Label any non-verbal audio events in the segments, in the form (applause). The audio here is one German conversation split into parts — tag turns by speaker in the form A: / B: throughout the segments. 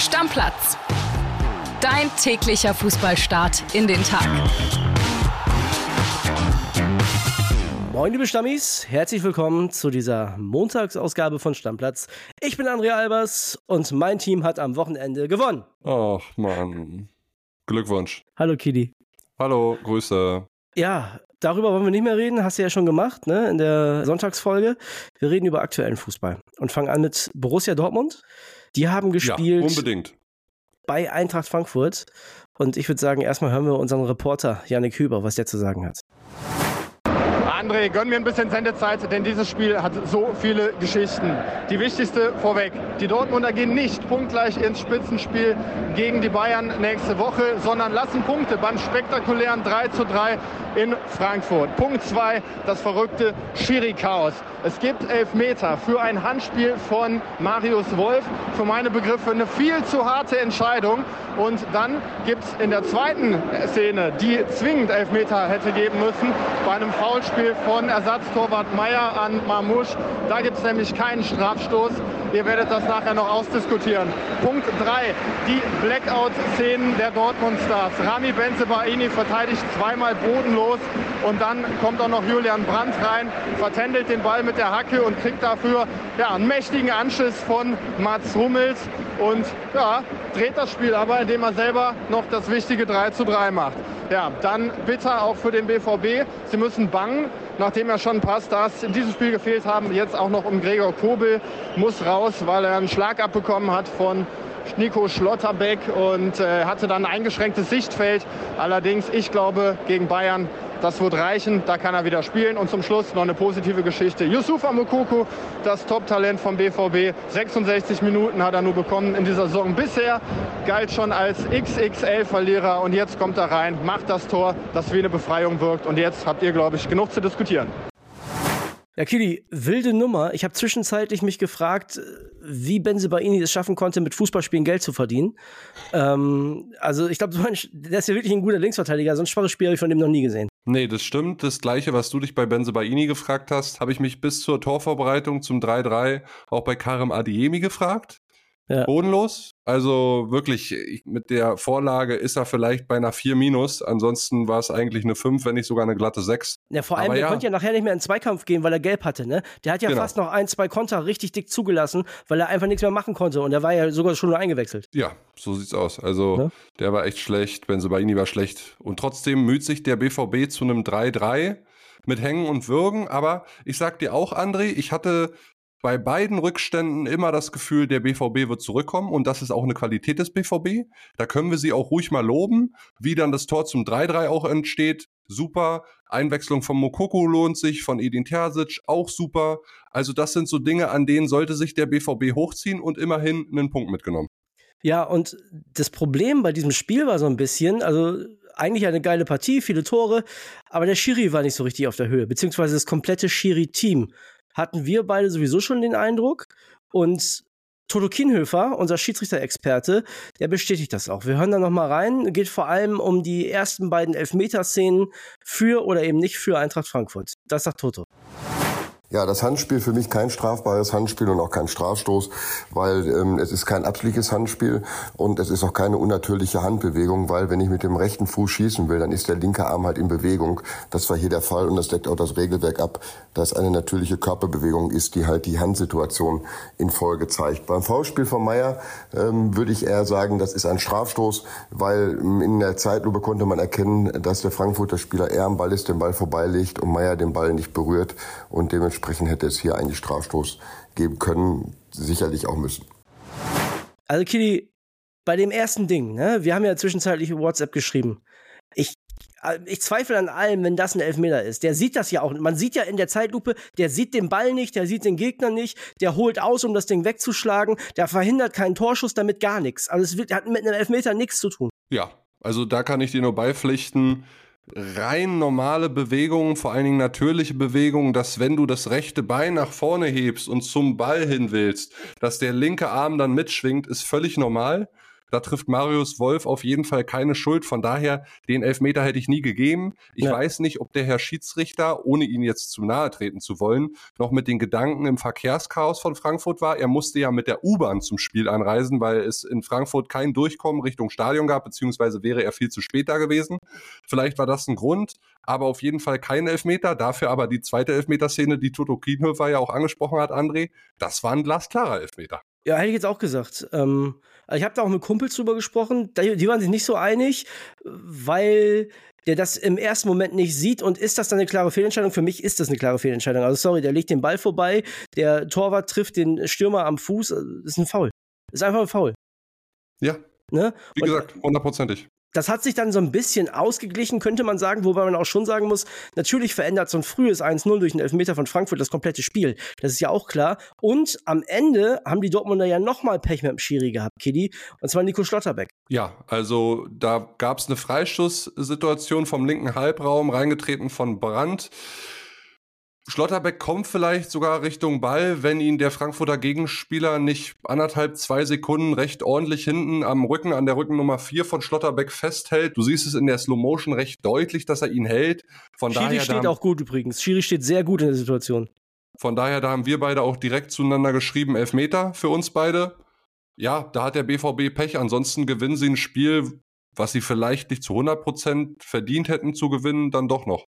A: Stammplatz. Dein täglicher Fußballstart in den Tag.
B: Moin, liebe Stammis, herzlich willkommen zu dieser Montagsausgabe von Stammplatz. Ich bin Andrea Albers und mein Team hat am Wochenende gewonnen.
C: Ach, Mann. Glückwunsch.
B: Hallo, Kidi.
C: Hallo, Grüße.
B: Ja, darüber wollen wir nicht mehr reden, hast du ja schon gemacht, ne, in der Sonntagsfolge. Wir reden über aktuellen Fußball und fangen an mit Borussia Dortmund. Die haben gespielt.
C: Ja, unbedingt.
B: Bei Eintracht Frankfurt. Und ich würde sagen, erstmal hören wir unseren Reporter Janik Hüber, was der zu sagen hat.
D: André, gönn mir ein bisschen Sendezeit, denn dieses Spiel hat so viele Geschichten. Die wichtigste vorweg. Die Dortmunder gehen nicht punktgleich ins Spitzenspiel gegen die Bayern nächste Woche, sondern lassen Punkte beim spektakulären 3 zu 3 in Frankfurt. Punkt 2, das verrückte Schiri-Chaos. Es gibt Elfmeter für ein Handspiel von Marius Wolf. Für meine Begriffe eine viel zu harte Entscheidung. Und dann gibt es in der zweiten Szene, die zwingend Elfmeter hätte geben müssen, bei einem Foulspiel von Ersatztorwart Meier an Marmouche. Da gibt es nämlich keinen Strafstoß. Ihr werdet das nachher noch ausdiskutieren. Punkt 3, die Blackout-Szenen der Dortmund-Stars. Rami Benzebaini verteidigt zweimal bodenlos und dann kommt auch noch Julian Brandt rein, vertändelt den Ball mit der Hacke und kriegt dafür ja, einen mächtigen Anschiss von Mats Hummels und ja, dreht das Spiel aber, indem er selber noch das wichtige 3 zu 3 macht. Ja, dann bitter auch für den BVB. Sie müssen bangen, nachdem er schon ein paar Stars in diesem Spiel gefehlt haben. Jetzt auch noch um Gregor Kobel muss raus, weil er einen Schlag abbekommen hat von Nico Schlotterbeck und äh, hatte dann ein eingeschränktes Sichtfeld. Allerdings, ich glaube, gegen Bayern das wird reichen, da kann er wieder spielen. Und zum Schluss noch eine positive Geschichte. Yusufa Mukoko, das Top-Talent vom BVB. 66 Minuten hat er nur bekommen in dieser Saison. Bisher galt schon als XXL-Verlierer und jetzt kommt er rein, macht das Tor, das wie eine Befreiung wirkt. Und jetzt habt ihr, glaube ich, genug zu diskutieren.
B: Ja, Kili, wilde Nummer. Ich habe zwischenzeitlich mich gefragt, wie Benzebaini es schaffen konnte, mit Fußballspielen Geld zu verdienen. Ähm, also ich glaube, der ist ja wirklich ein guter Linksverteidiger. So ein schwaches Spiel habe ich von dem noch nie gesehen.
C: Nee, das stimmt. Das gleiche, was du dich bei Benzebaini gefragt hast, habe ich mich bis zur Torvorbereitung zum 3-3 auch bei Karim Adiemi gefragt. Ja. Bodenlos. Also wirklich, mit der Vorlage ist er vielleicht bei einer 4 minus. Ansonsten war es eigentlich eine 5, wenn nicht sogar eine glatte 6.
B: Ja, vor allem, Aber der ja. konnte ja nachher nicht mehr in Zweikampf gehen, weil er gelb hatte, ne? Der hat ja genau. fast noch ein, zwei Konter richtig dick zugelassen, weil er einfach nichts mehr machen konnte. Und er war ja sogar schon nur eingewechselt.
C: Ja, so sieht's aus. Also, ja? der war echt schlecht. Benzebaini war schlecht. Und trotzdem müht sich der BVB zu einem 3-3 mit Hängen und Würgen. Aber ich sag dir auch, André, ich hatte bei beiden Rückständen immer das Gefühl, der BVB wird zurückkommen und das ist auch eine Qualität des BVB. Da können wir sie auch ruhig mal loben. Wie dann das Tor zum 3-3 auch entsteht, super. Einwechslung von Mokoko lohnt sich, von Edin Terzic auch super. Also das sind so Dinge, an denen sollte sich der BVB hochziehen und immerhin einen Punkt mitgenommen.
B: Ja, und das Problem bei diesem Spiel war so ein bisschen, also eigentlich eine geile Partie, viele Tore, aber der Schiri war nicht so richtig auf der Höhe, beziehungsweise das komplette Schiri-Team hatten wir beide sowieso schon den Eindruck. Und Toto Kienhöfer, unser Schiedsrichter-Experte, der bestätigt das auch. Wir hören da noch mal rein. Geht vor allem um die ersten beiden Elfmeterszenen für oder eben nicht für Eintracht Frankfurt. Das sagt Toto.
E: Ja, das Handspiel für mich kein strafbares Handspiel und auch kein Strafstoß, weil ähm, es ist kein absolutes Handspiel und es ist auch keine unnatürliche Handbewegung, weil wenn ich mit dem rechten Fuß schießen will, dann ist der linke Arm halt in Bewegung. Das war hier der Fall und das deckt auch das Regelwerk ab, dass eine natürliche Körperbewegung ist, die halt die Handsituation in Folge zeigt. Beim Foulspiel von Meier ähm, würde ich eher sagen, das ist ein Strafstoß, weil ähm, in der Zeitlupe konnte man erkennen, dass der Frankfurter Spieler eher am Ball ist, den Ball vorbeilegt und Meier den Ball nicht berührt und dementsprechend Dementsprechend hätte es hier eigentlich Strafstoß geben können, sicherlich auch müssen.
B: Also Kili, bei dem ersten Ding, ne, wir haben ja zwischenzeitlich WhatsApp geschrieben. Ich, ich zweifle an allem, wenn das ein Elfmeter ist. Der sieht das ja auch. Man sieht ja in der Zeitlupe, der sieht den Ball nicht, der sieht den Gegner nicht, der holt aus, um das Ding wegzuschlagen, der verhindert keinen Torschuss, damit gar nichts. Also es wird, hat mit einem Elfmeter nichts zu tun.
C: Ja, also da kann ich dir nur beipflichten rein normale Bewegungen, vor allen Dingen natürliche Bewegungen, dass wenn du das rechte Bein nach vorne hebst und zum Ball hin willst, dass der linke Arm dann mitschwingt, ist völlig normal. Da trifft Marius Wolf auf jeden Fall keine Schuld. Von daher, den Elfmeter hätte ich nie gegeben. Ich ja. weiß nicht, ob der Herr Schiedsrichter, ohne ihn jetzt zu nahe treten zu wollen, noch mit den Gedanken im Verkehrschaos von Frankfurt war. Er musste ja mit der U-Bahn zum Spiel anreisen, weil es in Frankfurt kein Durchkommen Richtung Stadion gab, beziehungsweise wäre er viel zu spät da gewesen. Vielleicht war das ein Grund, aber auf jeden Fall kein Elfmeter. Dafür aber die zweite Elfmeterszene, die Toto Kienhöfer ja auch angesprochen hat, André, das war ein glasklarer Elfmeter.
B: Ja, hätte ich jetzt auch gesagt. Ähm, ich habe da auch mit Kumpels drüber gesprochen. Die waren sich nicht so einig, weil der das im ersten Moment nicht sieht und ist das dann eine klare Fehlentscheidung? Für mich ist das eine klare Fehlentscheidung. Also sorry, der legt den Ball vorbei, der Torwart trifft den Stürmer am Fuß, das ist ein Foul. Das ist einfach ein Foul.
C: Ja. Ne? Wie und, gesagt, hundertprozentig
B: das hat sich dann so ein bisschen ausgeglichen, könnte man sagen, wobei man auch schon sagen muss, natürlich verändert so ein frühes 1-0 durch einen Elfmeter von Frankfurt das komplette Spiel. Das ist ja auch klar. Und am Ende haben die Dortmunder ja nochmal Pech mit dem Schiri gehabt, Kiddy, und zwar Nico Schlotterbeck.
C: Ja, also da gab es eine Freischusssituation vom linken Halbraum, reingetreten von Brandt. Schlotterbeck kommt vielleicht sogar Richtung Ball, wenn ihn der Frankfurter Gegenspieler nicht anderthalb, zwei Sekunden recht ordentlich hinten am Rücken, an der Rückennummer 4 von Schlotterbeck festhält. Du siehst es in der Slow Motion recht deutlich, dass er ihn hält.
B: Von Schiri daher, steht da auch gut übrigens. Schiri steht sehr gut in der Situation.
C: Von daher, da haben wir beide auch direkt zueinander geschrieben, Elfmeter für uns beide. Ja, da hat der BVB Pech. Ansonsten gewinnen sie ein Spiel, was sie vielleicht nicht zu 100% verdient hätten zu gewinnen, dann doch noch.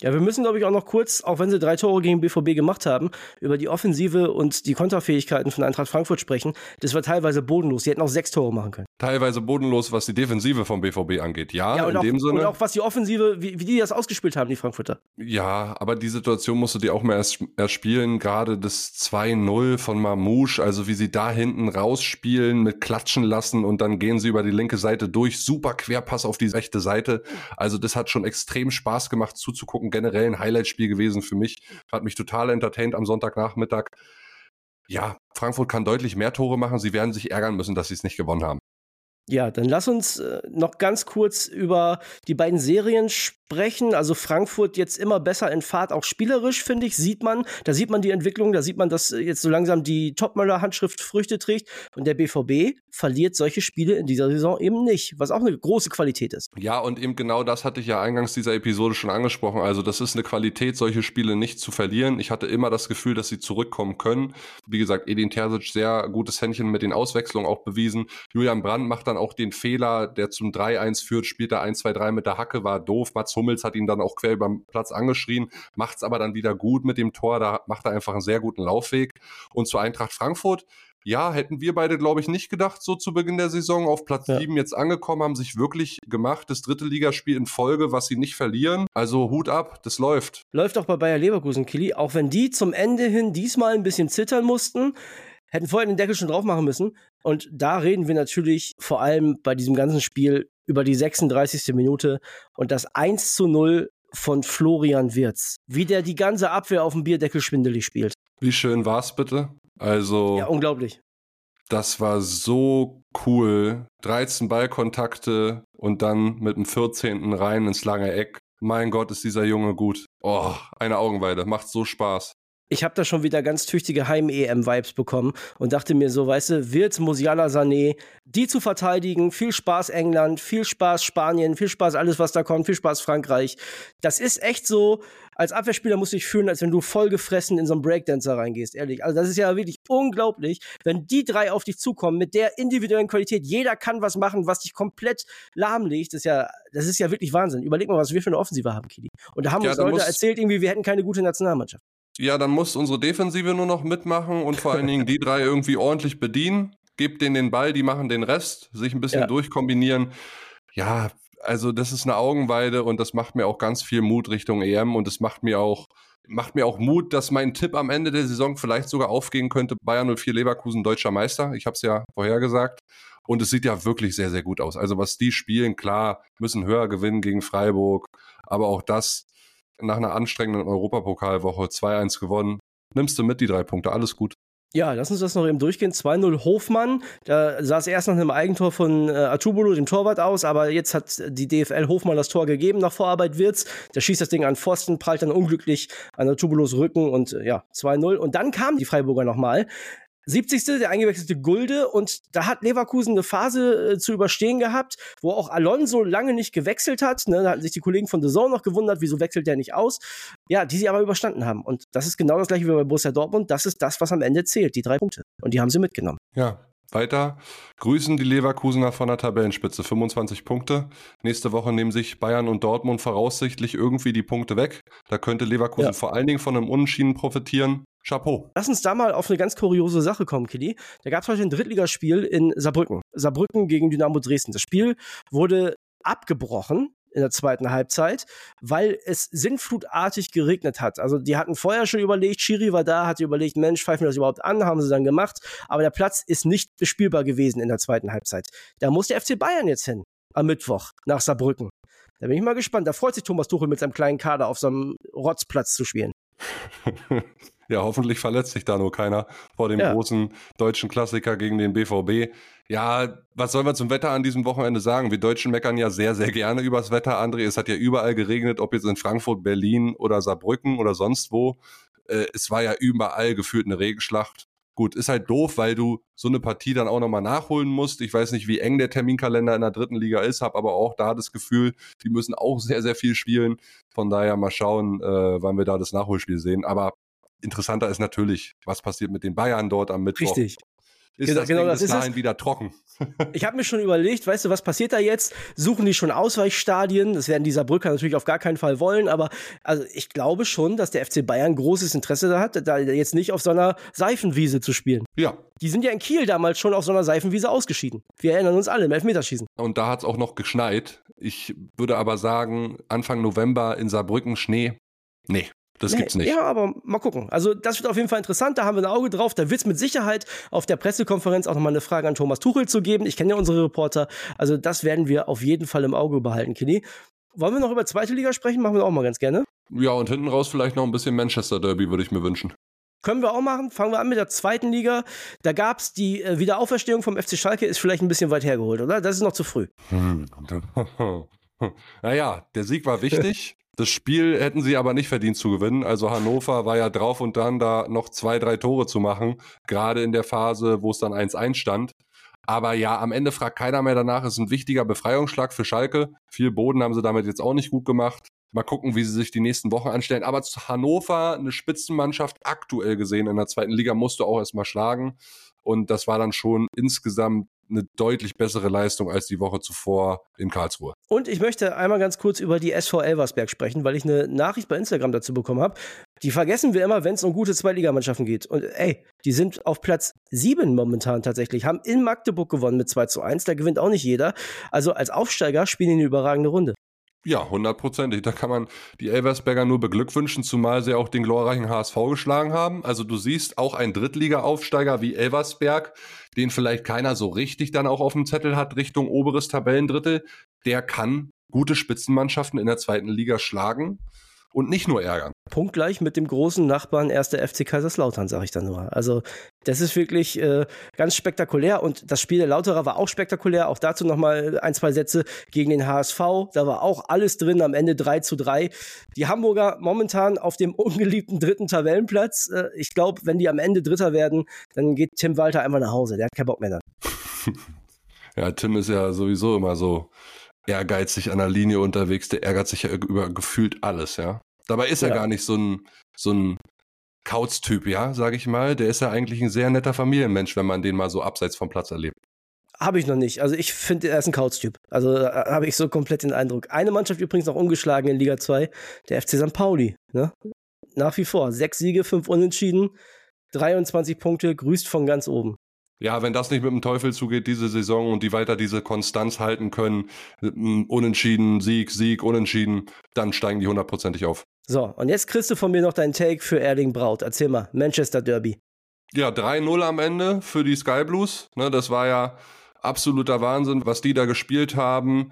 B: Ja, wir müssen, glaube ich, auch noch kurz, auch wenn sie drei Tore gegen BVB gemacht haben, über die Offensive und die Konterfähigkeiten von Eintracht Frankfurt sprechen. Das war teilweise bodenlos. Sie hätten auch sechs Tore machen können.
C: Teilweise bodenlos, was die Defensive vom BVB angeht. Ja,
B: ja
C: in
B: auch,
C: dem Sinne.
B: Und auch was die Offensive, wie, wie, die das ausgespielt haben, die Frankfurter.
C: Ja, aber die Situation musst du dir auch mal erst, erst spielen. Gerade das 2-0 von Mamouche, also wie sie da hinten rausspielen, mit klatschen lassen und dann gehen sie über die linke Seite durch. Super Querpass auf die rechte Seite. Also das hat schon extrem Spaß gemacht zuzugucken generell ein Highlight-Spiel gewesen für mich. Hat mich total entertained am Sonntagnachmittag. Ja, Frankfurt kann deutlich mehr Tore machen. Sie werden sich ärgern müssen, dass sie es nicht gewonnen haben.
B: Ja, dann lass uns äh, noch ganz kurz über die beiden Serien sprechen. Also Frankfurt jetzt immer besser in Fahrt, auch spielerisch, finde ich, sieht man. Da sieht man die Entwicklung, da sieht man, dass jetzt so langsam die Topmöller-Handschrift Früchte trägt. Und der BVB verliert solche Spiele in dieser Saison eben nicht, was auch eine große Qualität ist.
C: Ja, und eben genau das hatte ich ja eingangs dieser Episode schon angesprochen. Also das ist eine Qualität, solche Spiele nicht zu verlieren. Ich hatte immer das Gefühl, dass sie zurückkommen können. Wie gesagt, Edin Terzic sehr gutes Händchen mit den Auswechslungen auch bewiesen. Julian Brandt macht dann auch den Fehler, der zum 3-1 führt, spielt er 1-2-3 mit der Hacke, war doof. Mats Hummels hat ihn dann auch quer über den Platz angeschrien, macht es aber dann wieder gut mit dem Tor, da macht er einfach einen sehr guten Laufweg. Und zur Eintracht Frankfurt, ja, hätten wir beide, glaube ich, nicht gedacht, so zu Beginn der Saison. Auf Platz ja. 7 jetzt angekommen, haben sich wirklich gemacht. Das dritte Ligaspiel in Folge, was sie nicht verlieren. Also Hut ab, das läuft.
B: Läuft auch bei Bayer Leverkusen, Kili. Auch wenn die zum Ende hin diesmal ein bisschen zittern mussten, hätten vorher den Deckel schon drauf machen müssen. Und da reden wir natürlich vor allem bei diesem ganzen Spiel über die 36. Minute und das 1 zu 0 von Florian Wirz. Wie der die ganze Abwehr auf dem Bierdeckel schwindelig spielt.
C: Wie schön war's bitte? Also.
B: Ja, unglaublich.
C: Das war so cool. 13 Ballkontakte und dann mit dem 14. rein ins lange Eck. Mein Gott, ist dieser Junge gut. Oh, eine Augenweide. Macht so Spaß
B: ich habe da schon wieder ganz tüchtige Heim-EM-Vibes bekommen und dachte mir so, weißt du, wird Musiala Sané, die zu verteidigen, viel Spaß England, viel Spaß Spanien, viel Spaß alles, was da kommt, viel Spaß Frankreich. Das ist echt so, als Abwehrspieler musst du dich fühlen, als wenn du vollgefressen in so einen Breakdancer reingehst, ehrlich. Also das ist ja wirklich unglaublich, wenn die drei auf dich zukommen mit der individuellen Qualität. Jeder kann was machen, was dich komplett lahmlegt. Das ist ja, das ist ja wirklich Wahnsinn. Überleg mal, was wir für eine Offensive haben, Kili. Und da haben ja, uns Leute erzählt, irgendwie, wir hätten keine gute Nationalmannschaft.
C: Ja, dann muss unsere Defensive nur noch mitmachen und vor allen Dingen die drei irgendwie ordentlich bedienen. Gebt denen den Ball, die machen den Rest, sich ein bisschen ja. durchkombinieren. Ja, also das ist eine Augenweide und das macht mir auch ganz viel Mut Richtung EM und es macht mir auch macht mir auch Mut, dass mein Tipp am Ende der Saison vielleicht sogar aufgehen könnte. Bayern 04 Leverkusen deutscher Meister. Ich habe es ja vorhergesagt. Und es sieht ja wirklich sehr, sehr gut aus. Also was die spielen, klar, müssen höher gewinnen gegen Freiburg. Aber auch das nach einer anstrengenden Europapokalwoche 2-1 gewonnen. Nimmst du mit die drei Punkte, alles gut.
B: Ja, lass uns das noch eben durchgehen. 2-0 Hofmann. Da sah es erst nach einem Eigentor von äh, Atubolo, dem Torwart, aus, aber jetzt hat die DFL Hofmann das Tor gegeben nach Vorarbeit Wirtz. Der schießt das Ding an Pfosten, prallt dann unglücklich an Atubolos Rücken und äh, ja, 2-0. Und dann kamen die Freiburger nochmal 70. der eingewechselte Gulde und da hat Leverkusen eine Phase äh, zu überstehen gehabt, wo auch Alonso lange nicht gewechselt hat. Ne? Da hatten sich die Kollegen von The Zone noch gewundert, wieso wechselt der nicht aus. Ja, die sie aber überstanden haben. Und das ist genau das gleiche wie bei Borussia Dortmund. Das ist das, was am Ende zählt, die drei Punkte. Und die haben sie mitgenommen.
C: Ja, weiter grüßen die Leverkusener von der Tabellenspitze. 25 Punkte. Nächste Woche nehmen sich Bayern und Dortmund voraussichtlich irgendwie die Punkte weg. Da könnte Leverkusen ja. vor allen Dingen von einem Unentschieden profitieren. Chapeau.
B: Lass uns da mal auf eine ganz kuriose Sache kommen, Kili. Da gab es heute ein Drittligaspiel in Saarbrücken. Saarbrücken gegen Dynamo Dresden. Das Spiel wurde abgebrochen in der zweiten Halbzeit, weil es sinnflutartig geregnet hat. Also die hatten vorher schon überlegt, Schiri war da, hatte überlegt, Mensch, pfeifen wir das überhaupt an, haben sie dann gemacht, aber der Platz ist nicht bespielbar gewesen in der zweiten Halbzeit. Da muss der FC Bayern jetzt hin, am Mittwoch, nach Saarbrücken. Da bin ich mal gespannt. Da freut sich Thomas Tuchel mit seinem kleinen Kader auf so einem Rotzplatz zu spielen. (laughs)
C: Ja, hoffentlich verletzt sich da nur keiner vor dem ja. großen deutschen Klassiker gegen den BVB. Ja, was soll man zum Wetter an diesem Wochenende sagen? Wir Deutschen meckern ja sehr, sehr gerne übers Wetter, André. Es hat ja überall geregnet, ob jetzt in Frankfurt, Berlin oder Saarbrücken oder sonst wo. Äh, es war ja überall gefühlt eine Regenschlacht. Gut, ist halt doof, weil du so eine Partie dann auch nochmal nachholen musst. Ich weiß nicht, wie eng der Terminkalender in der dritten Liga ist, habe aber auch da das Gefühl, die müssen auch sehr, sehr viel spielen. Von daher mal schauen, äh, wann wir da das Nachholspiel sehen. Aber interessanter ist natürlich, was passiert mit den Bayern dort am Mittwoch.
B: Richtig.
C: Ist genau, das, genau, das bis dahin wieder trocken? (laughs)
B: ich habe mir schon überlegt, weißt du, was passiert da jetzt? Suchen die schon Ausweichstadien? Das werden dieser Brücker natürlich auf gar keinen Fall wollen, aber also ich glaube schon, dass der FC Bayern großes Interesse da hat, da jetzt nicht auf so einer Seifenwiese zu spielen.
C: Ja.
B: Die sind ja in Kiel damals schon auf so einer Seifenwiese ausgeschieden. Wir erinnern uns alle im Elfmeterschießen.
C: Und da hat es auch noch geschneit. Ich würde aber sagen, Anfang November in Saarbrücken Schnee. Nee, das nee, gibt's nicht.
B: Ja, aber mal gucken. Also, das wird auf jeden Fall interessant. Da haben wir ein Auge drauf. Da wird es mit Sicherheit auf der Pressekonferenz auch nochmal eine Frage an Thomas Tuchel zu geben. Ich kenne ja unsere Reporter. Also, das werden wir auf jeden Fall im Auge behalten, Kenny. Wollen wir noch über zweite Liga sprechen? Machen wir auch mal ganz gerne.
C: Ja, und hinten raus vielleicht noch ein bisschen Manchester Derby, würde ich mir wünschen.
B: Können wir auch machen. Fangen wir an mit der zweiten Liga. Da gab es die äh, Wiederauferstehung vom FC Schalke, ist vielleicht ein bisschen weit hergeholt, oder? Das ist noch zu früh. (laughs)
C: naja, der Sieg war wichtig. (laughs) Das Spiel hätten sie aber nicht verdient zu gewinnen. Also Hannover war ja drauf und dran, da noch zwei, drei Tore zu machen. Gerade in der Phase, wo es dann 1-1 stand. Aber ja, am Ende fragt keiner mehr danach. Ist ein wichtiger Befreiungsschlag für Schalke. Viel Boden haben sie damit jetzt auch nicht gut gemacht. Mal gucken, wie sie sich die nächsten Wochen anstellen. Aber zu Hannover, eine Spitzenmannschaft aktuell gesehen in der zweiten Liga, musst du auch erstmal schlagen. Und das war dann schon insgesamt eine deutlich bessere Leistung als die Woche zuvor in Karlsruhe.
B: Und ich möchte einmal ganz kurz über die SV Elversberg sprechen, weil ich eine Nachricht bei Instagram dazu bekommen habe. Die vergessen wir immer, wenn es um gute Zweitligamannschaften geht. Und ey, die sind auf Platz 7 momentan tatsächlich, haben in Magdeburg gewonnen mit 2 zu 1. Da gewinnt auch nicht jeder. Also als Aufsteiger spielen die eine überragende Runde.
C: Ja, hundertprozentig. Da kann man die Elversberger nur beglückwünschen, zumal sie auch den glorreichen HSV geschlagen haben. Also du siehst auch ein Drittliga-Aufsteiger wie Elversberg, den vielleicht keiner so richtig dann auch auf dem Zettel hat, Richtung oberes Tabellendrittel, der kann gute Spitzenmannschaften in der zweiten Liga schlagen und nicht nur ärgern.
B: Punktgleich mit dem großen Nachbarn 1. FC Kaiserslautern, sage ich dann nur. Also das ist wirklich äh, ganz spektakulär und das Spiel der Lauterer war auch spektakulär. Auch dazu nochmal ein, zwei Sätze gegen den HSV. Da war auch alles drin, am Ende 3 zu 3. Die Hamburger momentan auf dem (laughs) ungeliebten dritten Tabellenplatz. Äh, ich glaube, wenn die am Ende Dritter werden, dann geht Tim Walter einfach nach Hause. Der hat keinen Bock mehr dann. (laughs)
C: ja, Tim ist ja sowieso immer so ehrgeizig an der Linie unterwegs, der ärgert sich ja über gefühlt alles, ja. Dabei ist er gar nicht so ein, so ein Kauz-Typ, ja, sage ich mal. Der ist ja eigentlich ein sehr netter Familienmensch, wenn man den mal so abseits vom Platz erlebt.
B: Habe ich noch nicht. Also ich finde, er ist ein Kauz-Typ. Also äh, habe ich so komplett den Eindruck. Eine Mannschaft übrigens noch ungeschlagen in Liga 2, der FC St. Pauli. Ne? Nach wie vor. Sechs Siege, fünf Unentschieden, 23 Punkte, grüßt von ganz oben.
C: Ja, wenn das nicht mit dem Teufel zugeht, diese Saison und die weiter diese Konstanz halten können, unentschieden, Sieg, Sieg, unentschieden, dann steigen die hundertprozentig auf.
B: So, und jetzt kriegst du von mir noch deinen Take für Erling Braut. Erzähl mal, Manchester Derby.
C: Ja, 3-0 am Ende für die Sky Blues. Ne, das war ja absoluter Wahnsinn, was die da gespielt haben.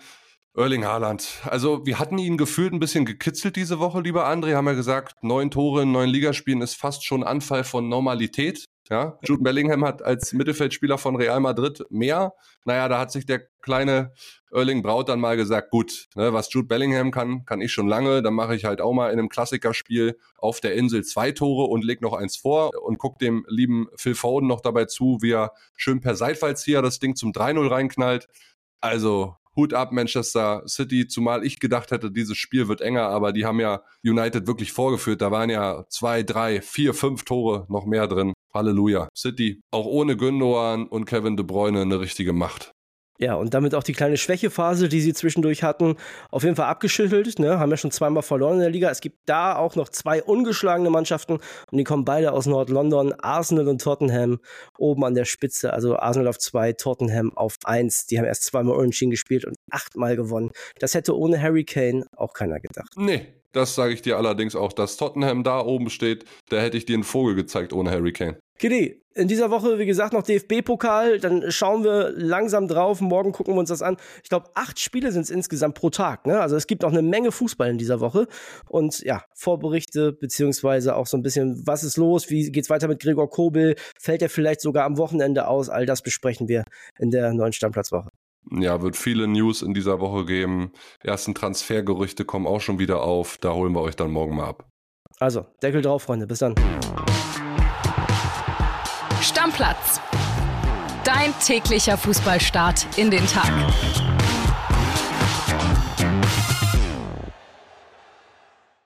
C: Erling Haaland. Also wir hatten ihn gefühlt ein bisschen gekitzelt diese Woche, lieber André. Haben ja gesagt, neun Tore in neun Ligaspielen ist fast schon Anfall von Normalität Ja, Jude Bellingham hat als Mittelfeldspieler von Real Madrid mehr. Naja, da hat sich der kleine Erling Braut dann mal gesagt, gut, ne, was Jude Bellingham kann, kann ich schon lange. Dann mache ich halt auch mal in einem Klassikerspiel auf der Insel zwei Tore und leg noch eins vor und guck dem lieben Phil Foden noch dabei zu, wie er schön per Seitfallzieher das Ding zum 3-0 reinknallt. Also Hut ab Manchester City, zumal ich gedacht hätte, dieses Spiel wird enger, aber die haben ja United wirklich vorgeführt. Da waren ja zwei, drei, vier, fünf Tore noch mehr drin. Halleluja. City, auch ohne Gündogan und Kevin De Bruyne eine richtige Macht.
B: Ja, und damit auch die kleine Schwächephase, die sie zwischendurch hatten, auf jeden Fall abgeschüttelt. Ne? Haben ja schon zweimal verloren in der Liga. Es gibt da auch noch zwei ungeschlagene Mannschaften und die kommen beide aus Nord-London. Arsenal und Tottenham oben an der Spitze. Also Arsenal auf zwei, Tottenham auf eins. Die haben erst zweimal unentschieden gespielt und achtmal gewonnen. Das hätte ohne Harry Kane auch keiner gedacht.
C: Nee, das sage ich dir allerdings auch, dass Tottenham da oben steht, da hätte ich dir einen Vogel gezeigt ohne Harry Kane.
B: Kitty, in dieser Woche, wie gesagt, noch DFB-Pokal. Dann schauen wir langsam drauf. Morgen gucken wir uns das an. Ich glaube, acht Spiele sind es insgesamt pro Tag. Ne? Also es gibt noch eine Menge Fußball in dieser Woche. Und ja, Vorberichte, beziehungsweise auch so ein bisschen, was ist los? Wie geht's weiter mit Gregor Kobel? Fällt er vielleicht sogar am Wochenende aus? All das besprechen wir in der neuen Stammplatzwoche.
C: Ja, wird viele News in dieser Woche geben. Ersten Transfergerüchte kommen auch schon wieder auf. Da holen wir euch dann morgen mal ab.
B: Also, Deckel drauf, Freunde. Bis dann.
A: Stammplatz. Dein täglicher Fußballstart in den Tag.